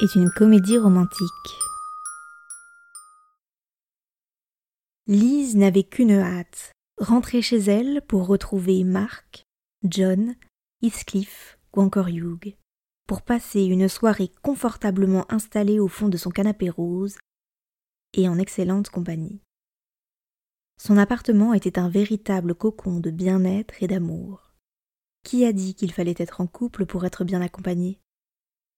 est une comédie romantique. Lise n'avait qu'une hâte, rentrer chez elle pour retrouver Mark, John, Heathcliff ou encore Hugh, pour passer une soirée confortablement installée au fond de son canapé rose et en excellente compagnie. Son appartement était un véritable cocon de bien-être et d'amour. Qui a dit qu'il fallait être en couple pour être bien accompagné?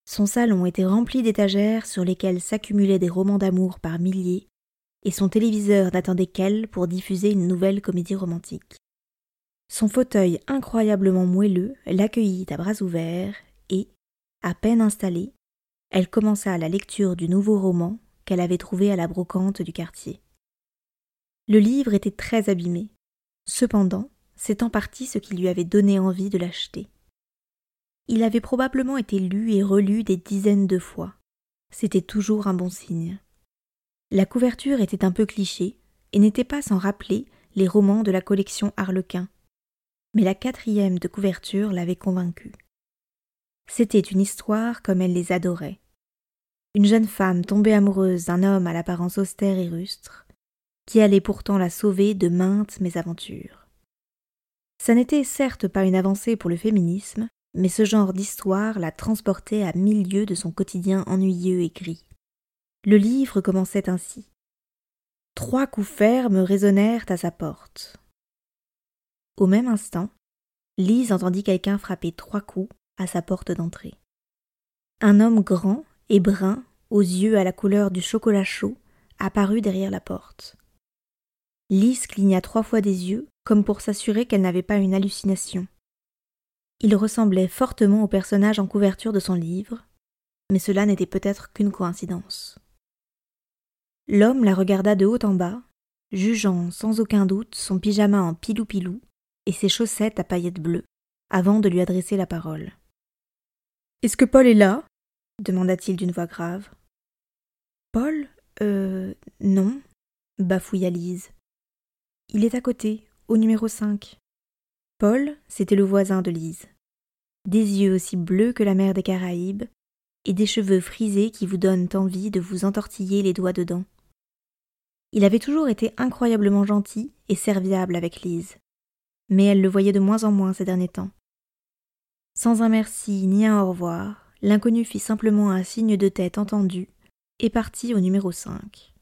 Son salon était rempli d'étagères sur lesquelles s'accumulaient des romans d'amour par milliers, et son téléviseur n'attendait qu'elle pour diffuser une nouvelle comédie romantique. Son fauteuil incroyablement moelleux l'accueillit à bras ouverts et, à peine installée, elle commença la lecture du nouveau roman qu'elle avait trouvé à la brocante du quartier. Le livre était très abîmé. Cependant, c'est en partie ce qui lui avait donné envie de l'acheter. Il avait probablement été lu et relu des dizaines de fois. C'était toujours un bon signe. La couverture était un peu cliché et n'était pas sans rappeler les romans de la collection Harlequin. Mais la quatrième de couverture l'avait convaincu. C'était une histoire comme elle les adorait. Une jeune femme tombée amoureuse d'un homme à l'apparence austère et rustre, qui allait pourtant la sauver de maintes mésaventures. Ça n'était certes pas une avancée pour le féminisme, mais ce genre d'histoire la transportait à mille lieues de son quotidien ennuyeux et gris. Le livre commençait ainsi. Trois coups fermes résonnèrent à sa porte. Au même instant, Lise entendit quelqu'un frapper trois coups à sa porte d'entrée. Un homme grand et brun, aux yeux à la couleur du chocolat chaud, apparut derrière la porte. Lise cligna trois fois des yeux, comme pour s'assurer qu'elle n'avait pas une hallucination. Il ressemblait fortement au personnage en couverture de son livre, mais cela n'était peut-être qu'une coïncidence. L'homme la regarda de haut en bas, jugeant sans aucun doute son pyjama en pilou-pilou et ses chaussettes à paillettes bleues, avant de lui adresser la parole. Est-ce que Paul est là? demanda-t-il d'une voix grave. Paul? Euh. non, bafouilla Lise. Il est à côté, au numéro 5. Paul, c'était le voisin de Lise. Des yeux aussi bleus que la mer des Caraïbes, et des cheveux frisés qui vous donnent envie de vous entortiller les doigts dedans. Il avait toujours été incroyablement gentil et serviable avec Lise, mais elle le voyait de moins en moins ces derniers temps. Sans un merci ni un au revoir, l'inconnu fit simplement un signe de tête entendu et partit au numéro 5.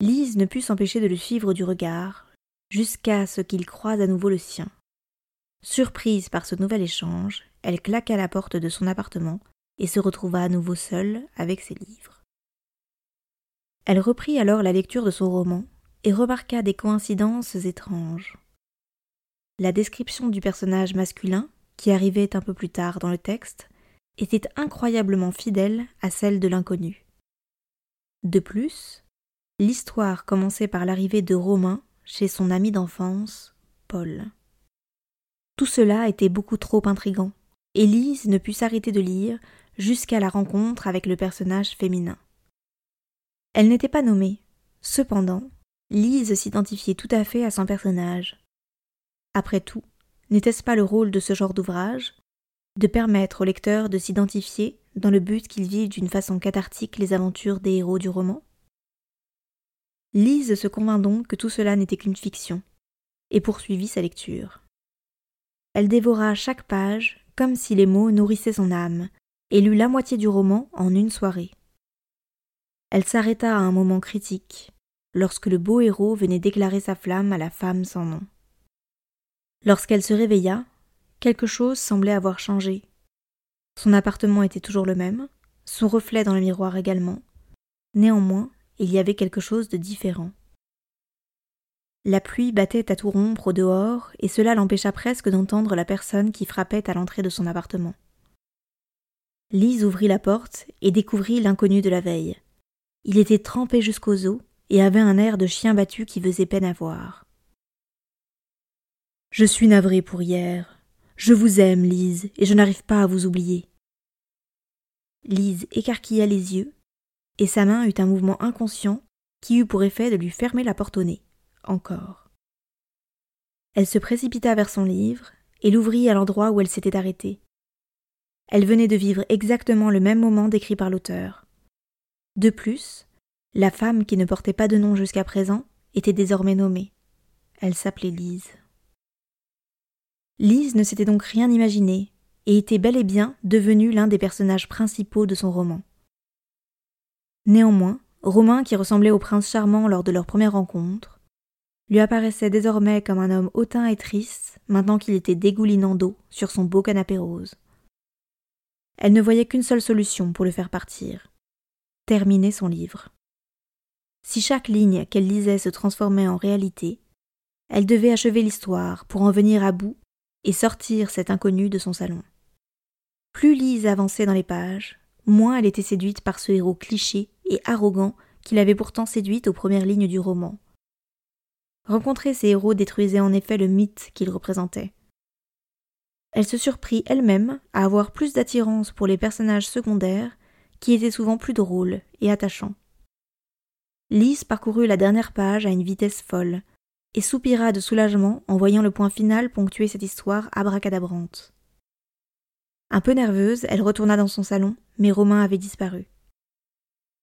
Lise ne put s'empêcher de le suivre du regard, jusqu'à ce qu'il croise à nouveau le sien. Surprise par ce nouvel échange, elle claqua la porte de son appartement et se retrouva à nouveau seule avec ses livres. Elle reprit alors la lecture de son roman et remarqua des coïncidences étranges. La description du personnage masculin, qui arrivait un peu plus tard dans le texte, était incroyablement fidèle à celle de l'inconnu. De plus, l'histoire commençait par l'arrivée de Romain chez son ami d'enfance, Paul. Tout cela était beaucoup trop intrigant. Élise ne put s'arrêter de lire jusqu'à la rencontre avec le personnage féminin. Elle n'était pas nommée. Cependant, Lise s'identifiait tout à fait à son personnage. Après tout, n'était-ce pas le rôle de ce genre d'ouvrage de permettre au lecteur de s'identifier dans le but qu'il vive d'une façon cathartique les aventures des héros du roman? Lise se convint donc que tout cela n'était qu'une fiction, et poursuivit sa lecture. Elle dévora chaque page comme si les mots nourrissaient son âme, et lut la moitié du roman en une soirée. Elle s'arrêta à un moment critique, lorsque le beau héros venait déclarer sa flamme à la femme sans nom. Lorsqu'elle se réveilla, quelque chose semblait avoir changé. Son appartement était toujours le même, son reflet dans le miroir également. Néanmoins, il y avait quelque chose de différent. La pluie battait à tout rompre au dehors, et cela l'empêcha presque d'entendre la personne qui frappait à l'entrée de son appartement. Lise ouvrit la porte et découvrit l'inconnu de la veille. Il était trempé jusqu'aux os et avait un air de chien battu qui faisait peine à voir. Je suis navré pour hier. Je vous aime, Lise, et je n'arrive pas à vous oublier. Lise écarquilla les yeux, et sa main eut un mouvement inconscient qui eut pour effet de lui fermer la porte au nez. Encore. Elle se précipita vers son livre et l'ouvrit à l'endroit où elle s'était arrêtée. Elle venait de vivre exactement le même moment décrit par l'auteur. De plus, la femme qui ne portait pas de nom jusqu'à présent était désormais nommée. Elle s'appelait Lise. Lise ne s'était donc rien imaginé et était bel et bien devenue l'un des personnages principaux de son roman. Néanmoins, Romain, qui ressemblait au prince charmant lors de leur première rencontre, lui apparaissait désormais comme un homme hautain et triste maintenant qu'il était dégoulinant d'eau sur son beau canapé rose. Elle ne voyait qu'une seule solution pour le faire partir terminer son livre. Si chaque ligne qu'elle lisait se transformait en réalité, elle devait achever l'histoire pour en venir à bout et sortir cet inconnu de son salon. Plus Lise avançait dans les pages, moins elle était séduite par ce héros cliché et arrogant qui l'avait pourtant séduite aux premières lignes du roman. Rencontrer ces héros détruisait en effet le mythe qu'ils représentaient elle se surprit elle-même à avoir plus d'attirance pour les personnages secondaires, qui étaient souvent plus drôles et attachants. Lise parcourut la dernière page à une vitesse folle, et soupira de soulagement en voyant le point final ponctuer cette histoire abracadabrante. Un peu nerveuse, elle retourna dans son salon, mais Romain avait disparu.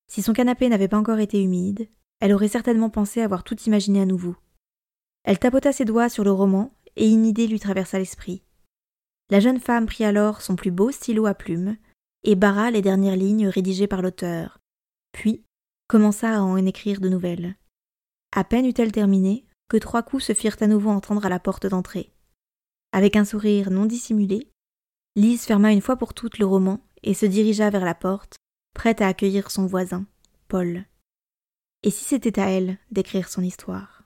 Si son canapé n'avait pas encore été humide, elle aurait certainement pensé avoir tout imaginé à nouveau. Elle tapota ses doigts sur le roman, et une idée lui traversa l'esprit. La jeune femme prit alors son plus beau stylo à plumes et barra les dernières lignes rédigées par l'auteur, puis commença à en écrire de nouvelles. À peine eut-elle terminé que trois coups se firent à nouveau entendre à la porte d'entrée. Avec un sourire non dissimulé, Lise ferma une fois pour toutes le roman et se dirigea vers la porte, prête à accueillir son voisin, Paul. Et si c'était à elle d'écrire son histoire?